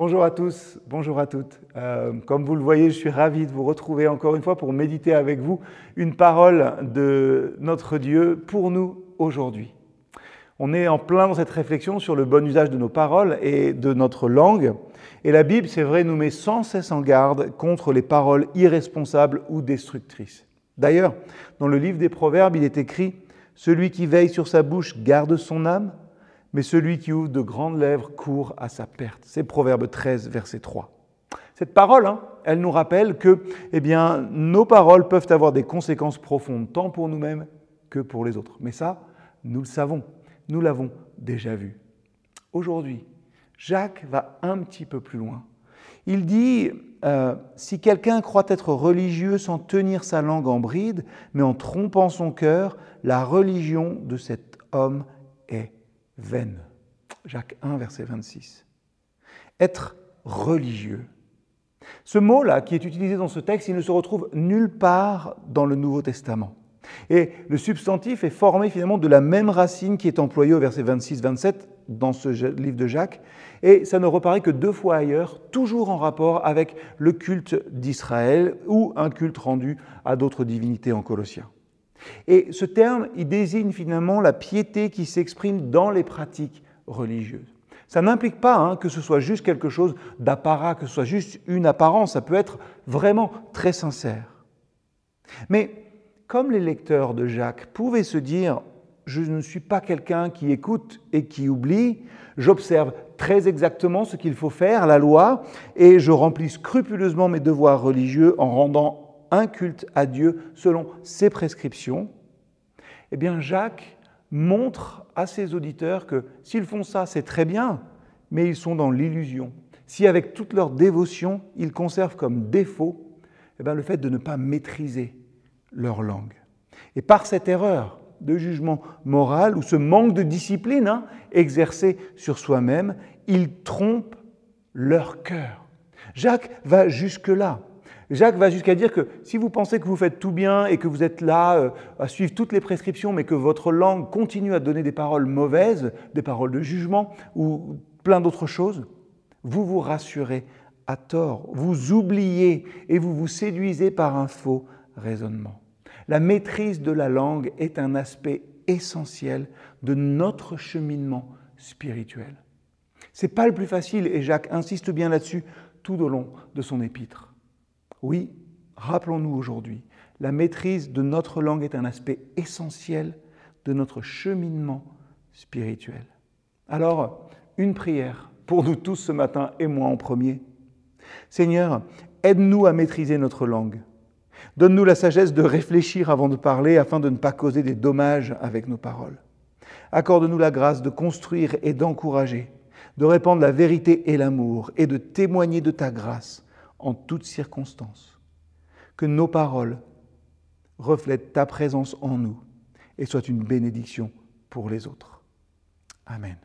Bonjour à tous, bonjour à toutes. Euh, comme vous le voyez, je suis ravi de vous retrouver encore une fois pour méditer avec vous une parole de notre Dieu pour nous aujourd'hui. On est en plein dans cette réflexion sur le bon usage de nos paroles et de notre langue. Et la Bible, c'est vrai, nous met sans cesse en garde contre les paroles irresponsables ou destructrices. D'ailleurs, dans le livre des Proverbes, il est écrit Celui qui veille sur sa bouche garde son âme, mais celui qui ouvre de grandes lèvres court à sa perte. C'est Proverbe 13, verset 3. Cette parole, hein, elle nous rappelle que eh bien, nos paroles peuvent avoir des conséquences profondes, tant pour nous-mêmes que pour les autres. Mais ça, nous le savons, nous l'avons déjà vu. Aujourd'hui, Jacques va un petit peu plus loin. Il dit, euh, si quelqu'un croit être religieux sans tenir sa langue en bride, mais en trompant son cœur, la religion de cet homme est vaine. Jacques 1, verset 26. Être religieux. Ce mot-là qui est utilisé dans ce texte, il ne se retrouve nulle part dans le Nouveau Testament. Et le substantif est formé finalement de la même racine qui est employée au verset 26-27 dans ce livre de Jacques, et ça ne reparaît que deux fois ailleurs, toujours en rapport avec le culte d'Israël ou un culte rendu à d'autres divinités en Colossiens. Et ce terme, il désigne finalement la piété qui s'exprime dans les pratiques religieuses. Ça n'implique pas hein, que ce soit juste quelque chose d'apparat, que ce soit juste une apparence, ça peut être vraiment très sincère. Mais comme les lecteurs de Jacques pouvaient se dire, je ne suis pas quelqu'un qui écoute et qui oublie, j'observe très exactement ce qu'il faut faire, la loi, et je remplis scrupuleusement mes devoirs religieux en rendant un culte à Dieu selon ses prescriptions, eh bien Jacques montre à ses auditeurs que s'ils font ça, c'est très bien, mais ils sont dans l'illusion. Si avec toute leur dévotion, ils conservent comme défaut eh bien, le fait de ne pas maîtriser leur langue. Et par cette erreur de jugement moral ou ce manque de discipline hein, exercé sur soi-même, ils trompent leur cœur. Jacques va jusque-là. Jacques va jusqu'à dire que si vous pensez que vous faites tout bien et que vous êtes là euh, à suivre toutes les prescriptions, mais que votre langue continue à donner des paroles mauvaises, des paroles de jugement ou plein d'autres choses, vous vous rassurez à tort, vous oubliez et vous vous séduisez par un faux raisonnement. La maîtrise de la langue est un aspect essentiel de notre cheminement spirituel. C'est pas le plus facile et Jacques insiste bien là-dessus tout au long de son épître. Oui, rappelons-nous aujourd'hui, la maîtrise de notre langue est un aspect essentiel de notre cheminement spirituel. Alors, une prière pour nous tous ce matin et moi en premier. Seigneur, aide-nous à maîtriser notre langue. Donne-nous la sagesse de réfléchir avant de parler afin de ne pas causer des dommages avec nos paroles. Accorde-nous la grâce de construire et d'encourager, de répandre la vérité et l'amour et de témoigner de ta grâce en toutes circonstances. Que nos paroles reflètent ta présence en nous et soient une bénédiction pour les autres. Amen.